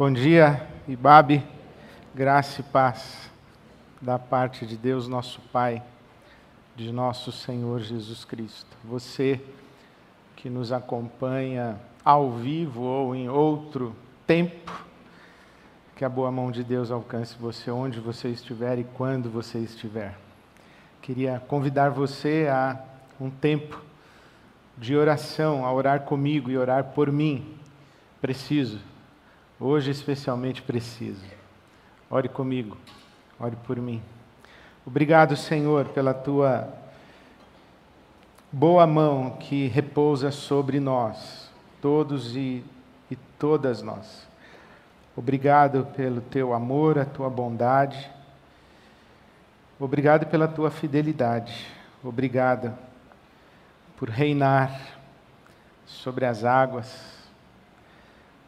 Bom dia, Ibabe, graça e paz da parte de Deus, nosso Pai, de nosso Senhor Jesus Cristo. Você que nos acompanha ao vivo ou em outro tempo, que a boa mão de Deus alcance você onde você estiver e quando você estiver. Queria convidar você a um tempo de oração, a orar comigo e orar por mim. Preciso Hoje, especialmente, preciso. Ore comigo, ore por mim. Obrigado, Senhor, pela tua boa mão que repousa sobre nós, todos e, e todas nós. Obrigado pelo teu amor, a tua bondade. Obrigado pela tua fidelidade. Obrigado por reinar sobre as águas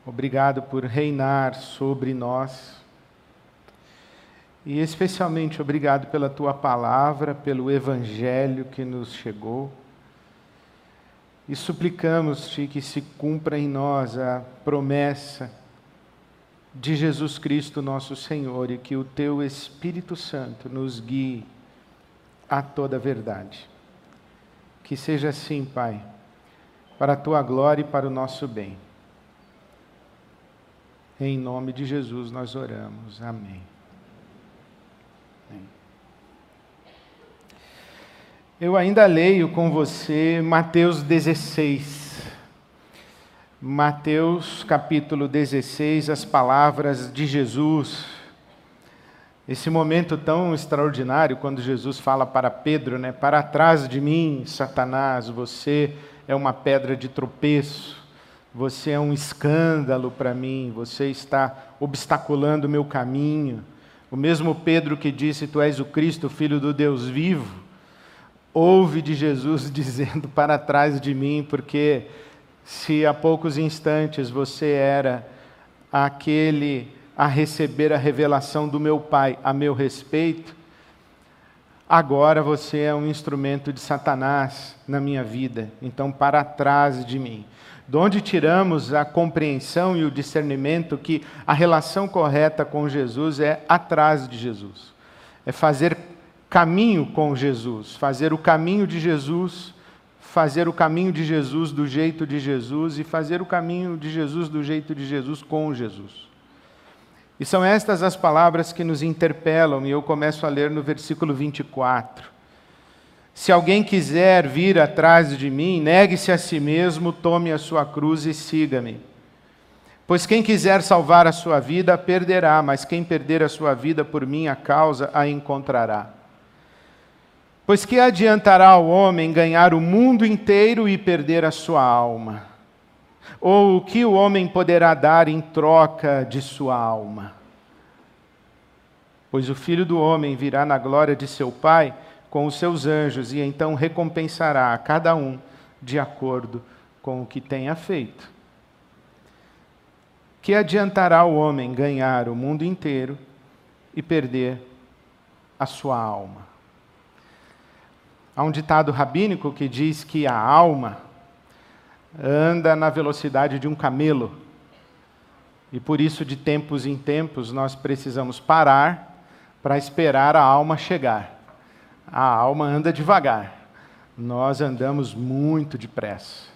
Obrigado por reinar sobre nós. E especialmente obrigado pela tua palavra, pelo evangelho que nos chegou. E suplicamos-te que se cumpra em nós a promessa de Jesus Cristo, nosso Senhor, e que o teu Espírito Santo nos guie a toda a verdade. Que seja assim, Pai, para a tua glória e para o nosso bem. Em nome de Jesus nós oramos. Amém. Eu ainda leio com você Mateus 16. Mateus capítulo 16, as palavras de Jesus. Esse momento tão extraordinário quando Jesus fala para Pedro, né? Para trás de mim, Satanás, você é uma pedra de tropeço você é um escândalo para mim, você está obstaculando o meu caminho. O mesmo Pedro que disse: Tu és o Cristo, filho do Deus vivo, ouve de Jesus dizendo para trás de mim, porque se há poucos instantes você era aquele a receber a revelação do meu Pai a meu respeito, agora você é um instrumento de Satanás na minha vida, então para trás de mim de onde tiramos a compreensão e o discernimento que a relação correta com Jesus é atrás de Jesus. É fazer caminho com Jesus, fazer o caminho de Jesus, fazer o caminho de Jesus do jeito de Jesus e fazer o caminho de Jesus do jeito de Jesus com Jesus. E são estas as palavras que nos interpelam, e eu começo a ler no versículo 24. Se alguém quiser vir atrás de mim, negue-se a si mesmo, tome a sua cruz e siga-me. Pois quem quiser salvar a sua vida, a perderá, mas quem perder a sua vida por minha causa, a encontrará. Pois que adiantará ao homem ganhar o mundo inteiro e perder a sua alma? Ou o que o homem poderá dar em troca de sua alma? Pois o filho do homem virá na glória de seu Pai com os seus anjos e então recompensará a cada um de acordo com o que tenha feito. Que adiantará o homem ganhar o mundo inteiro e perder a sua alma? Há um ditado rabínico que diz que a alma anda na velocidade de um camelo. E por isso, de tempos em tempos, nós precisamos parar para esperar a alma chegar a alma anda devagar, nós andamos muito depressa.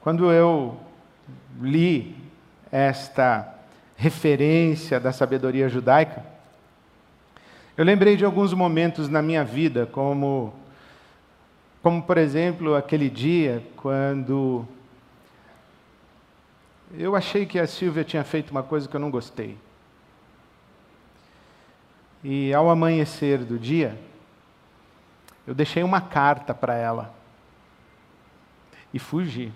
Quando eu li esta referência da sabedoria judaica, eu lembrei de alguns momentos na minha vida, como, como por exemplo, aquele dia quando eu achei que a Silvia tinha feito uma coisa que eu não gostei. E ao amanhecer do dia, eu deixei uma carta para ela e fugi.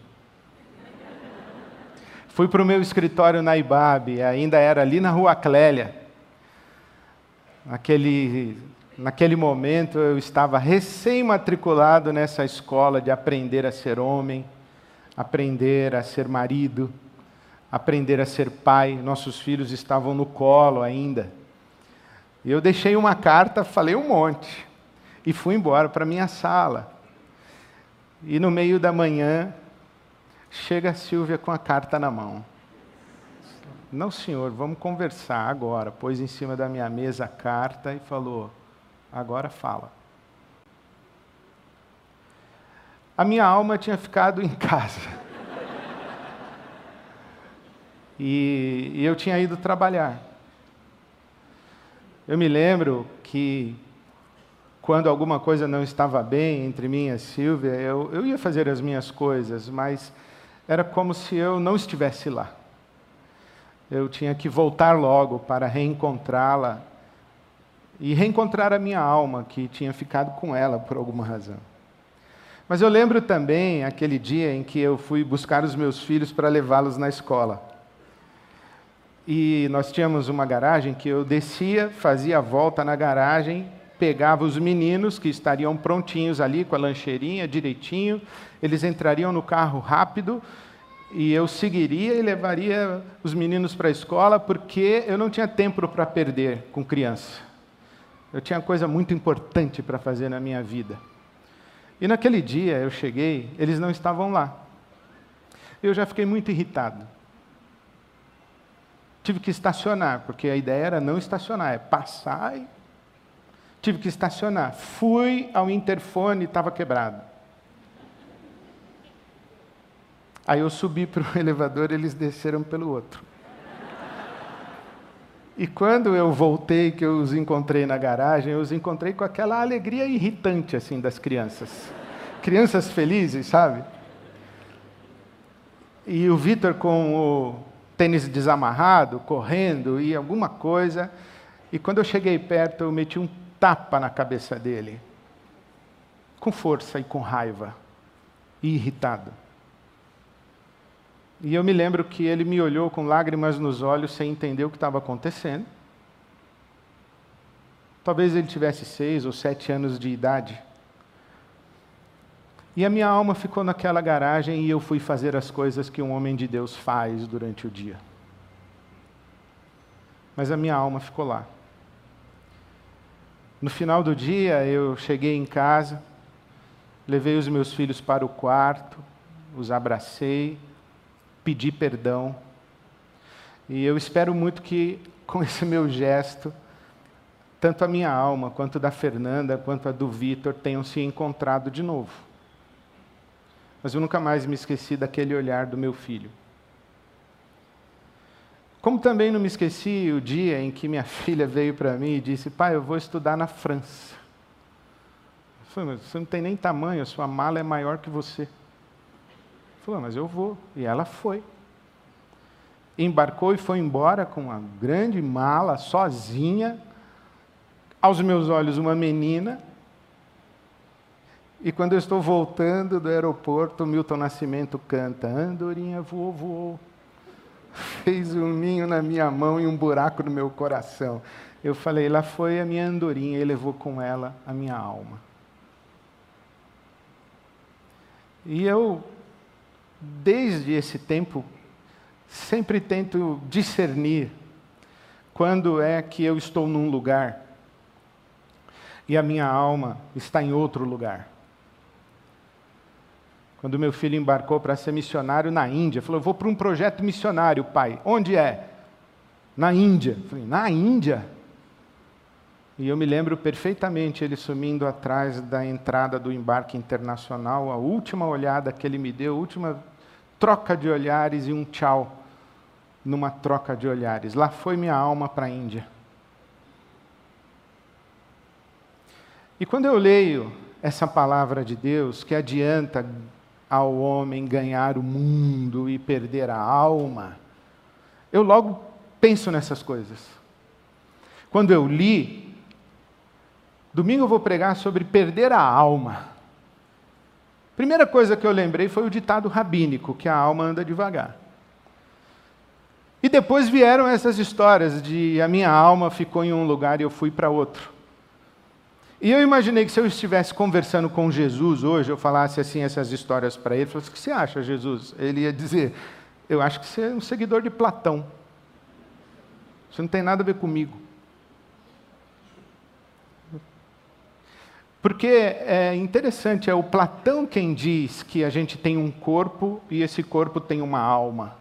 Fui para o meu escritório na Ibabe, ainda era ali na rua Clélia. Naquele, naquele momento eu estava recém-matriculado nessa escola de aprender a ser homem, aprender a ser marido, aprender a ser pai. Nossos filhos estavam no colo ainda. E eu deixei uma carta, falei um monte, e fui embora para minha sala. E no meio da manhã, chega a Silvia com a carta na mão. Não, senhor, vamos conversar agora. Pôs em cima da minha mesa a carta e falou: Agora fala. A minha alma tinha ficado em casa. E, e eu tinha ido trabalhar. Eu me lembro que quando alguma coisa não estava bem entre mim e a Silvia, eu, eu ia fazer as minhas coisas, mas era como se eu não estivesse lá. Eu tinha que voltar logo para reencontrá-la e reencontrar a minha alma, que tinha ficado com ela por alguma razão. Mas eu lembro também aquele dia em que eu fui buscar os meus filhos para levá-los na escola. E nós tínhamos uma garagem que eu descia, fazia a volta na garagem, pegava os meninos que estariam prontinhos ali com a lancheirinha direitinho, eles entrariam no carro rápido e eu seguiria e levaria os meninos para a escola porque eu não tinha tempo para perder com criança. Eu tinha coisa muito importante para fazer na minha vida. E naquele dia eu cheguei, eles não estavam lá. Eu já fiquei muito irritado. Tive que estacionar, porque a ideia era não estacionar, é passar e. Tive que estacionar. Fui ao interfone, estava quebrado. Aí eu subi para o elevador, eles desceram pelo outro. E quando eu voltei, que eu os encontrei na garagem, eu os encontrei com aquela alegria irritante assim das crianças. Crianças felizes, sabe? E o Vitor com o tênis desamarrado, correndo e alguma coisa. E quando eu cheguei perto, eu meti um tapa na cabeça dele. Com força e com raiva. E irritado. E eu me lembro que ele me olhou com lágrimas nos olhos, sem entender o que estava acontecendo. Talvez ele tivesse seis ou sete anos de idade. E a minha alma ficou naquela garagem e eu fui fazer as coisas que um homem de Deus faz durante o dia. Mas a minha alma ficou lá. No final do dia, eu cheguei em casa, levei os meus filhos para o quarto, os abracei, pedir perdão. E eu espero muito que, com esse meu gesto, tanto a minha alma, quanto da Fernanda, quanto a do Vitor, tenham se encontrado de novo. Mas eu nunca mais me esqueci daquele olhar do meu filho. Como também não me esqueci o dia em que minha filha veio para mim e disse: Pai, eu vou estudar na França. Eu falei, você não tem nem tamanho, a sua mala é maior que você. Falou, mas eu vou. E ela foi. Embarcou e foi embora com uma grande mala, sozinha. Aos meus olhos, uma menina. E quando eu estou voltando do aeroporto, Milton Nascimento canta: Andorinha voou, voou. Fez um ninho na minha mão e um buraco no meu coração. Eu falei: lá foi a minha andorinha e levou com ela a minha alma. E eu desde esse tempo, sempre tento discernir quando é que eu estou num lugar e a minha alma está em outro lugar. Quando meu filho embarcou para ser missionário na Índia, falou: Vou para um projeto missionário, pai. Onde é? Na Índia. falei: Na Índia? E eu me lembro perfeitamente ele sumindo atrás da entrada do embarque internacional, a última olhada que ele me deu, a última troca de olhares e um tchau numa troca de olhares. Lá foi minha alma para a Índia. E quando eu leio essa palavra de Deus, que adianta ao homem ganhar o mundo e perder a alma, eu logo penso nessas coisas. Quando eu li, domingo eu vou pregar sobre perder a alma. Primeira coisa que eu lembrei foi o ditado rabínico, que a alma anda devagar. E depois vieram essas histórias de a minha alma ficou em um lugar e eu fui para outro. E eu imaginei que se eu estivesse conversando com Jesus hoje, eu falasse assim essas histórias para ele, falasse, o que você acha, Jesus? Ele ia dizer, eu acho que você é um seguidor de Platão. Você não tem nada a ver comigo. Porque é interessante, é o Platão quem diz que a gente tem um corpo e esse corpo tem uma alma.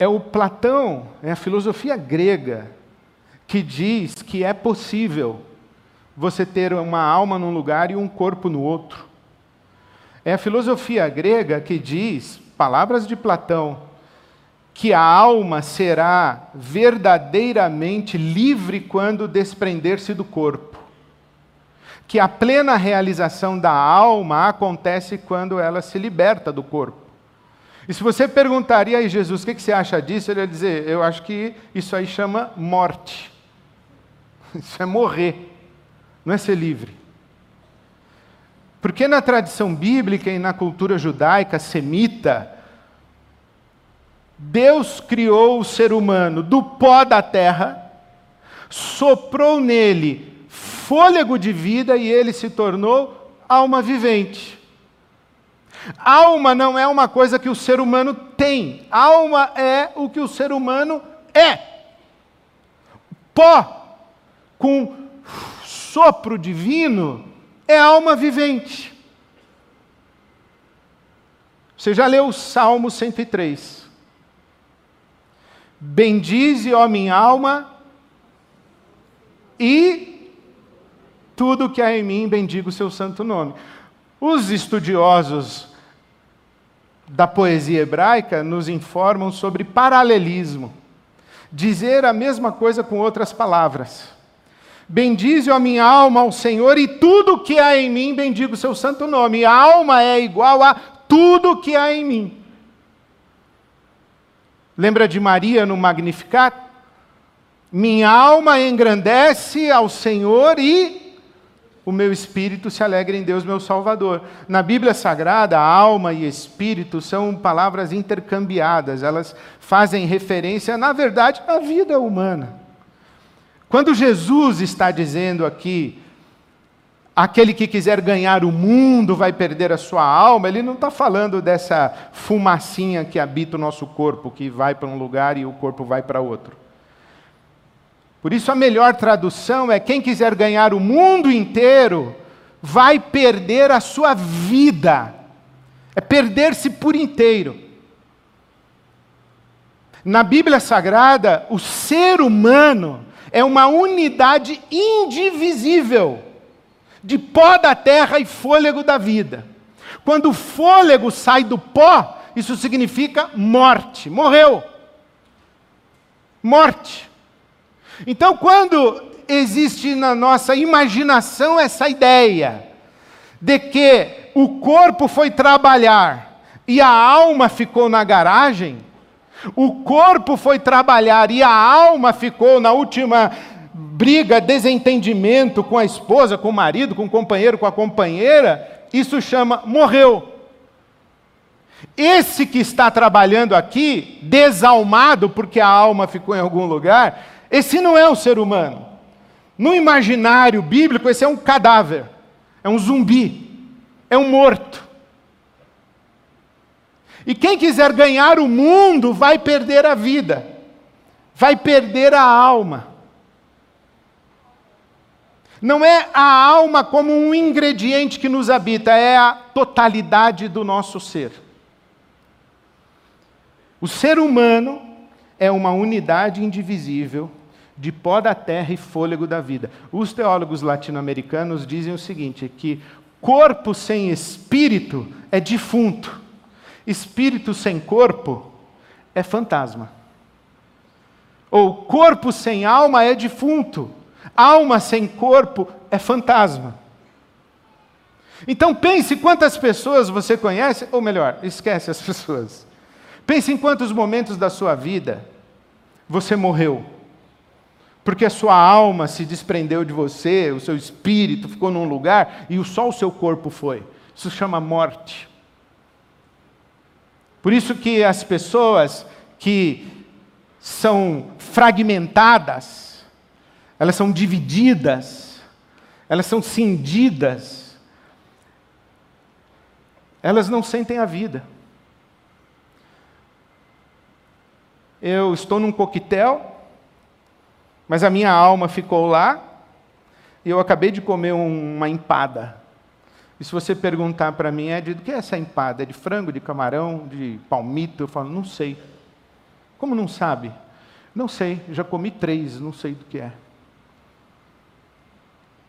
É o Platão, é a filosofia grega, que diz que é possível você ter uma alma num lugar e um corpo no outro. É a filosofia grega que diz, palavras de Platão, que a alma será verdadeiramente livre quando desprender-se do corpo. Que a plena realização da alma acontece quando ela se liberta do corpo. E se você perguntaria a Jesus, o que você acha disso? Ele ia dizer, eu acho que isso aí chama morte. Isso é morrer, não é ser livre. Porque na tradição bíblica e na cultura judaica, semita, Deus criou o ser humano do pó da terra, soprou nele fôlego de vida e ele se tornou alma vivente. Alma não é uma coisa que o ser humano tem, alma é o que o ser humano é. Pó com sopro divino é alma vivente. Você já leu o Salmo 103? Bendize, ó minha alma, e tudo que há em mim, bendiga o seu santo nome. Os estudiosos da poesia hebraica nos informam sobre paralelismo. Dizer a mesma coisa com outras palavras. Bendize a minha alma ao Senhor e tudo que há em mim, bendiga o seu santo nome. A alma é igual a tudo que há em mim. Lembra de Maria no Magnificat? Minha alma engrandece ao Senhor e o meu espírito se alegra em Deus, meu Salvador. Na Bíblia Sagrada, alma e espírito são palavras intercambiadas, elas fazem referência, na verdade, à vida humana. Quando Jesus está dizendo aqui, aquele que quiser ganhar o mundo vai perder a sua alma, ele não está falando dessa fumacinha que habita o nosso corpo, que vai para um lugar e o corpo vai para outro. Por isso, a melhor tradução é: quem quiser ganhar o mundo inteiro vai perder a sua vida, é perder-se por inteiro. Na Bíblia Sagrada, o ser humano é uma unidade indivisível de pó da terra e fôlego da vida. Quando o fôlego sai do pó, isso significa morte, morreu. Morte. Então, quando existe na nossa imaginação essa ideia de que o corpo foi trabalhar e a alma ficou na garagem, o corpo foi trabalhar e a alma ficou na última briga, desentendimento com a esposa, com o marido, com o companheiro, com a companheira, isso chama morreu. Esse que está trabalhando aqui, desalmado porque a alma ficou em algum lugar, esse não é o ser humano. No imaginário bíblico, esse é um cadáver, é um zumbi, é um morto. E quem quiser ganhar o mundo vai perder a vida, vai perder a alma. Não é a alma como um ingrediente que nos habita, é a totalidade do nosso ser. O ser humano é uma unidade indivisível de pó da terra e fôlego da vida. Os teólogos latino-americanos dizem o seguinte: que corpo sem espírito é defunto, espírito sem corpo é fantasma. Ou corpo sem alma é defunto, Alma sem corpo é fantasma. Então pense quantas pessoas você conhece, ou melhor, esquece as pessoas. Pense em quantos momentos da sua vida você morreu. Porque a sua alma se desprendeu de você, o seu espírito ficou num lugar e só o seu corpo foi. Isso chama morte. Por isso que as pessoas que são fragmentadas, elas são divididas, elas são cindidas, elas não sentem a vida. Eu estou num coquetel, mas a minha alma ficou lá, e eu acabei de comer uma empada. E se você perguntar para mim, é de que é essa empada? É de frango, de camarão, de palmito? Eu falo, não sei. Como não sabe? Não sei, já comi três, não sei do que é.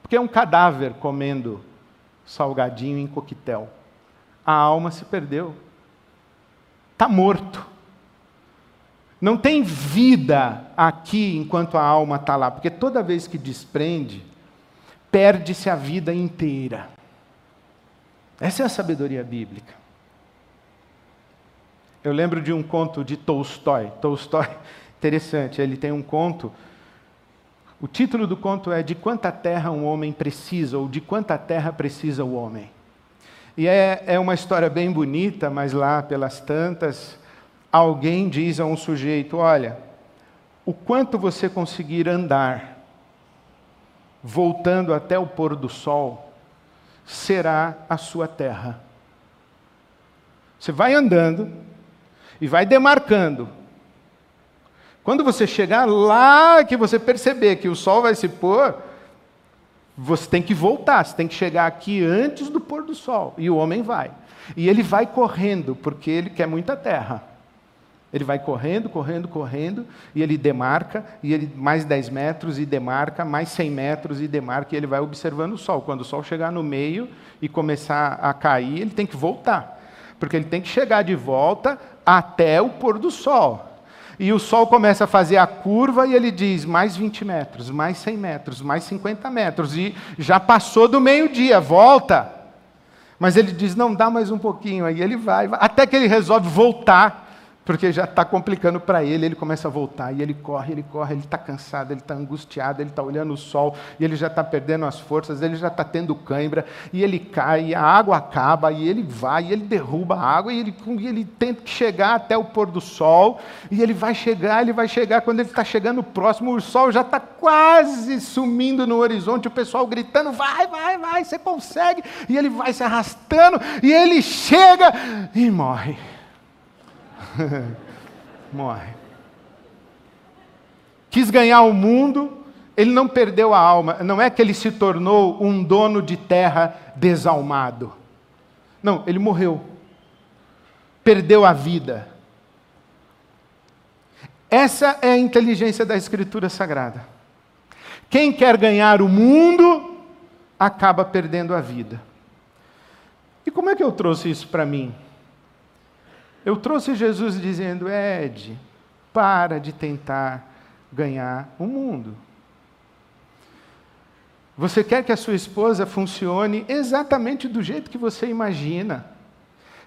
Porque é um cadáver comendo salgadinho em coquetel. A alma se perdeu. Está morto. Não tem vida aqui enquanto a alma está lá, porque toda vez que desprende, perde-se a vida inteira. Essa é a sabedoria bíblica. Eu lembro de um conto de Tolstói. Tolstói, interessante, ele tem um conto o título do conto é De quanta terra um homem precisa, ou De quanta terra precisa o homem. E é, é uma história bem bonita, mas lá pelas tantas, alguém diz a um sujeito: Olha, o quanto você conseguir andar, voltando até o pôr do sol, será a sua terra. Você vai andando e vai demarcando quando você chegar lá, que você perceber que o sol vai se pôr, você tem que voltar, você tem que chegar aqui antes do pôr do sol. E o homem vai. E ele vai correndo, porque ele quer muita terra. Ele vai correndo, correndo, correndo, e ele demarca, e ele mais 10 metros, e demarca, mais 100 metros, e demarca, e ele vai observando o sol. Quando o sol chegar no meio e começar a cair, ele tem que voltar. Porque ele tem que chegar de volta até o pôr do sol. E o sol começa a fazer a curva e ele diz: mais 20 metros, mais 100 metros, mais 50 metros. E já passou do meio-dia, volta. Mas ele diz: não, dá mais um pouquinho. Aí ele vai, vai até que ele resolve voltar porque já está complicando para ele, ele começa a voltar, e ele corre, ele corre, ele está cansado, ele está angustiado, ele está olhando o sol, e ele já está perdendo as forças, ele já está tendo cãibra, e ele cai, e a água acaba, e ele vai, e ele derruba a água, e ele, e ele tenta chegar até o pôr do sol, e ele vai chegar, ele vai chegar, quando ele está chegando próximo, o sol já está quase sumindo no horizonte, o pessoal gritando, vai, vai, vai, você consegue, e ele vai se arrastando, e ele chega e morre. Morre. Quis ganhar o mundo, ele não perdeu a alma. Não é que ele se tornou um dono de terra desalmado. Não, ele morreu. Perdeu a vida. Essa é a inteligência da Escritura Sagrada. Quem quer ganhar o mundo, acaba perdendo a vida. E como é que eu trouxe isso para mim? Eu trouxe Jesus dizendo: Ed, para de tentar ganhar o mundo. Você quer que a sua esposa funcione exatamente do jeito que você imagina.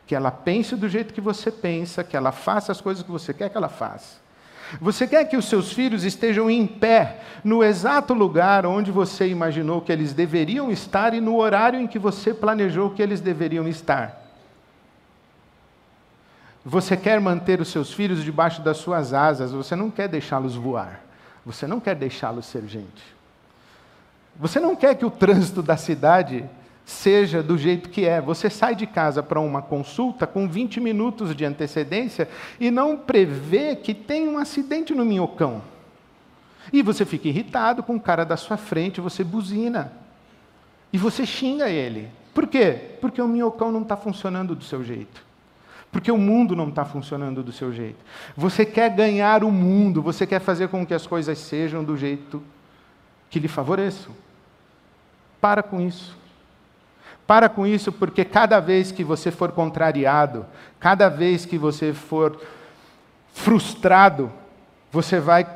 Que ela pense do jeito que você pensa, que ela faça as coisas que você quer que ela faça. Você quer que os seus filhos estejam em pé no exato lugar onde você imaginou que eles deveriam estar e no horário em que você planejou que eles deveriam estar. Você quer manter os seus filhos debaixo das suas asas, você não quer deixá-los voar. Você não quer deixá-los ser gente. Você não quer que o trânsito da cidade seja do jeito que é. Você sai de casa para uma consulta com 20 minutos de antecedência e não prevê que tem um acidente no minhocão. E você fica irritado com o cara da sua frente, você buzina. E você xinga ele. Por quê? Porque o minhocão não está funcionando do seu jeito. Porque o mundo não está funcionando do seu jeito. Você quer ganhar o mundo, você quer fazer com que as coisas sejam do jeito que lhe favoreçam. Para com isso. Para com isso, porque cada vez que você for contrariado, cada vez que você for frustrado, você vai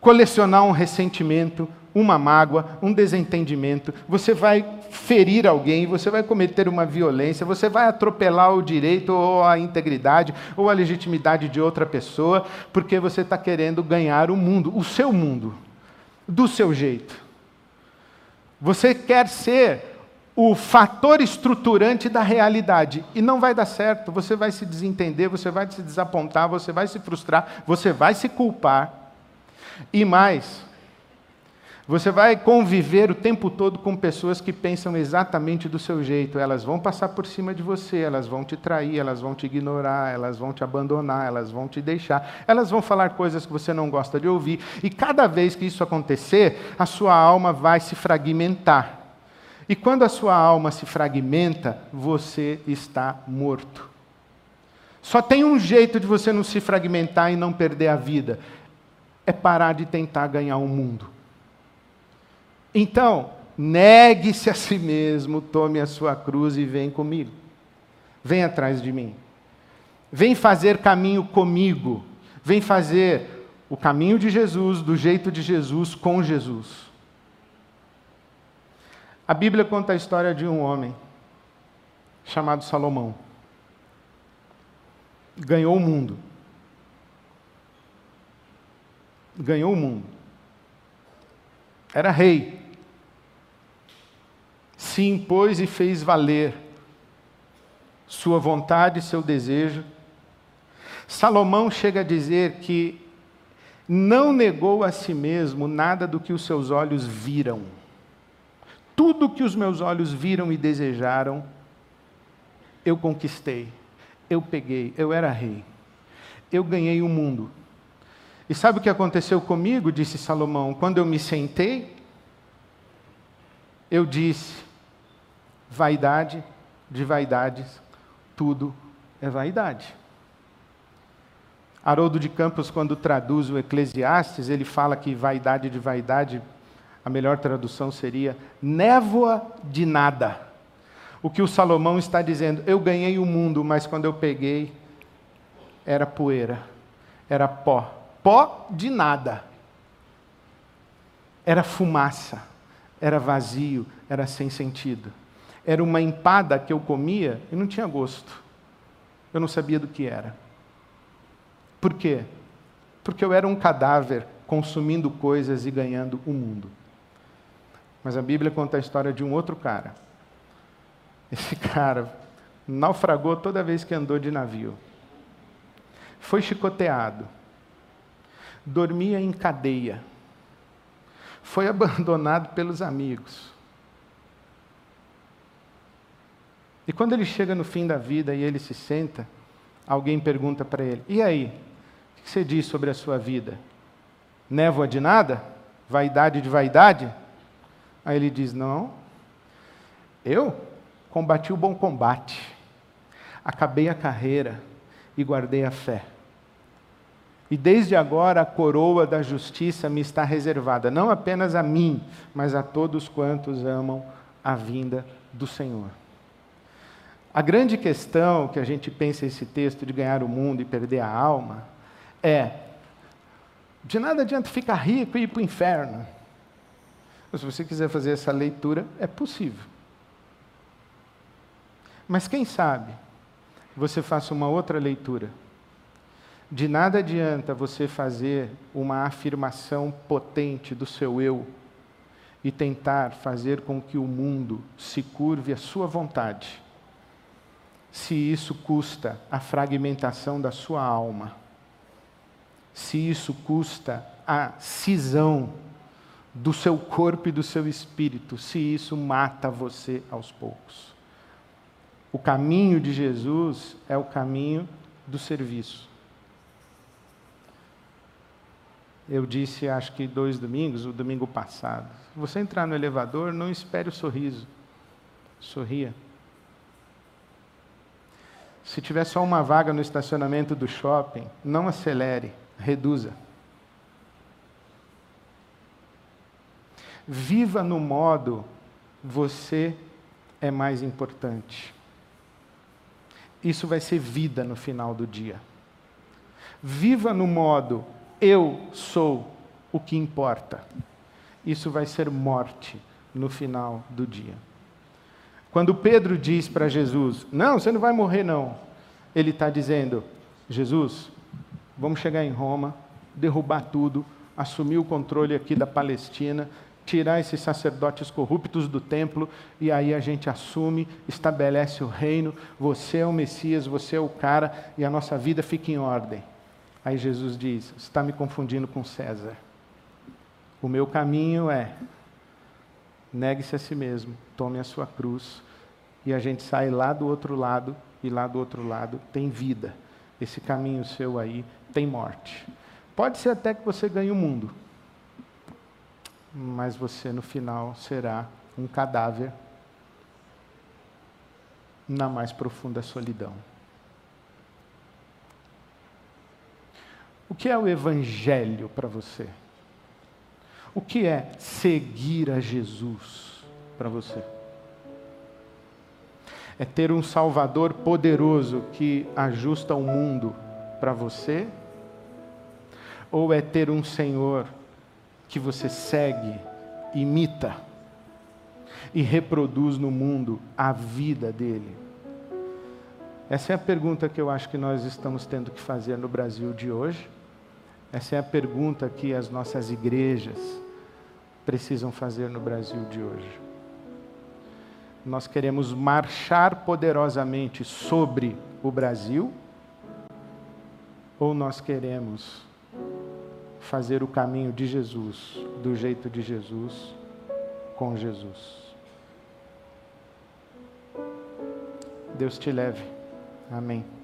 colecionar um ressentimento, uma mágoa, um desentendimento, você vai ferir alguém, você vai cometer uma violência, você vai atropelar o direito ou a integridade ou a legitimidade de outra pessoa, porque você está querendo ganhar o mundo, o seu mundo, do seu jeito. Você quer ser o fator estruturante da realidade. E não vai dar certo, você vai se desentender, você vai se desapontar, você vai se frustrar, você vai se culpar. E mais, você vai conviver o tempo todo com pessoas que pensam exatamente do seu jeito. Elas vão passar por cima de você, elas vão te trair, elas vão te ignorar, elas vão te abandonar, elas vão te deixar, elas vão falar coisas que você não gosta de ouvir. E cada vez que isso acontecer, a sua alma vai se fragmentar. E quando a sua alma se fragmenta, você está morto. Só tem um jeito de você não se fragmentar e não perder a vida: é parar de tentar ganhar o mundo. Então, negue-se a si mesmo, tome a sua cruz e vem comigo. Vem atrás de mim. Vem fazer caminho comigo. Vem fazer o caminho de Jesus, do jeito de Jesus, com Jesus. A Bíblia conta a história de um homem chamado Salomão. Ganhou o mundo. Ganhou o mundo. Era rei. Se impôs e fez valer sua vontade e seu desejo. Salomão chega a dizer que não negou a si mesmo nada do que os seus olhos viram. Tudo que os meus olhos viram e desejaram, eu conquistei, eu peguei, eu era rei, eu ganhei o mundo. E sabe o que aconteceu comigo? Disse Salomão. Quando eu me sentei, eu disse: vaidade de vaidades, tudo é vaidade. Haroldo de Campos, quando traduz o Eclesiastes, ele fala que vaidade de vaidade, a melhor tradução seria névoa de nada o que o Salomão está dizendo. Eu ganhei o mundo, mas quando eu peguei, era poeira, era pó. Pó de nada. Era fumaça, era vazio, era sem sentido. Era uma empada que eu comia e não tinha gosto. Eu não sabia do que era. Por quê? Porque eu era um cadáver consumindo coisas e ganhando o mundo. Mas a Bíblia conta a história de um outro cara esse cara naufragou toda vez que andou de navio. Foi chicoteado. Dormia em cadeia. Foi abandonado pelos amigos. E quando ele chega no fim da vida e ele se senta, alguém pergunta para ele: E aí? O que você diz sobre a sua vida? Névoa de nada? Vaidade de vaidade? Aí ele diz: Não. Eu? Combati o bom combate, acabei a carreira e guardei a fé. E desde agora a coroa da justiça me está reservada, não apenas a mim, mas a todos quantos amam a vinda do Senhor. A grande questão que a gente pensa esse texto de ganhar o mundo e perder a alma é: de nada adianta ficar rico e ir para o inferno. Se você quiser fazer essa leitura, é possível. Mas quem sabe você faça uma outra leitura. De nada adianta você fazer uma afirmação potente do seu eu e tentar fazer com que o mundo se curve à sua vontade, se isso custa a fragmentação da sua alma, se isso custa a cisão do seu corpo e do seu espírito, se isso mata você aos poucos. O caminho de Jesus é o caminho do serviço. Eu disse, acho que dois domingos, o domingo passado, se você entrar no elevador, não espere o sorriso. Sorria. Se tiver só uma vaga no estacionamento do shopping, não acelere, reduza. Viva no modo você é mais importante. Isso vai ser vida no final do dia. Viva no modo eu sou o que importa. Isso vai ser morte no final do dia. Quando Pedro diz para Jesus: Não, você não vai morrer, não. Ele está dizendo: Jesus, vamos chegar em Roma, derrubar tudo, assumir o controle aqui da Palestina, tirar esses sacerdotes corruptos do templo e aí a gente assume, estabelece o reino. Você é o Messias, você é o cara e a nossa vida fica em ordem. Aí Jesus diz: Você está me confundindo com César. O meu caminho é negue-se a si mesmo, tome a sua cruz e a gente sai lá do outro lado e lá do outro lado tem vida. Esse caminho seu aí tem morte. Pode ser até que você ganhe o mundo mas você no final será um cadáver na mais profunda solidão. O que é o Evangelho para você? O que é seguir a Jesus para você? É ter um Salvador poderoso que ajusta o mundo para você? Ou é ter um Senhor que você segue, imita e reproduz no mundo a vida dele? Essa é a pergunta que eu acho que nós estamos tendo que fazer no Brasil de hoje. Essa é a pergunta que as nossas igrejas precisam fazer no Brasil de hoje. Nós queremos marchar poderosamente sobre o Brasil ou nós queremos fazer o caminho de Jesus, do jeito de Jesus, com Jesus? Deus te leve. Amém.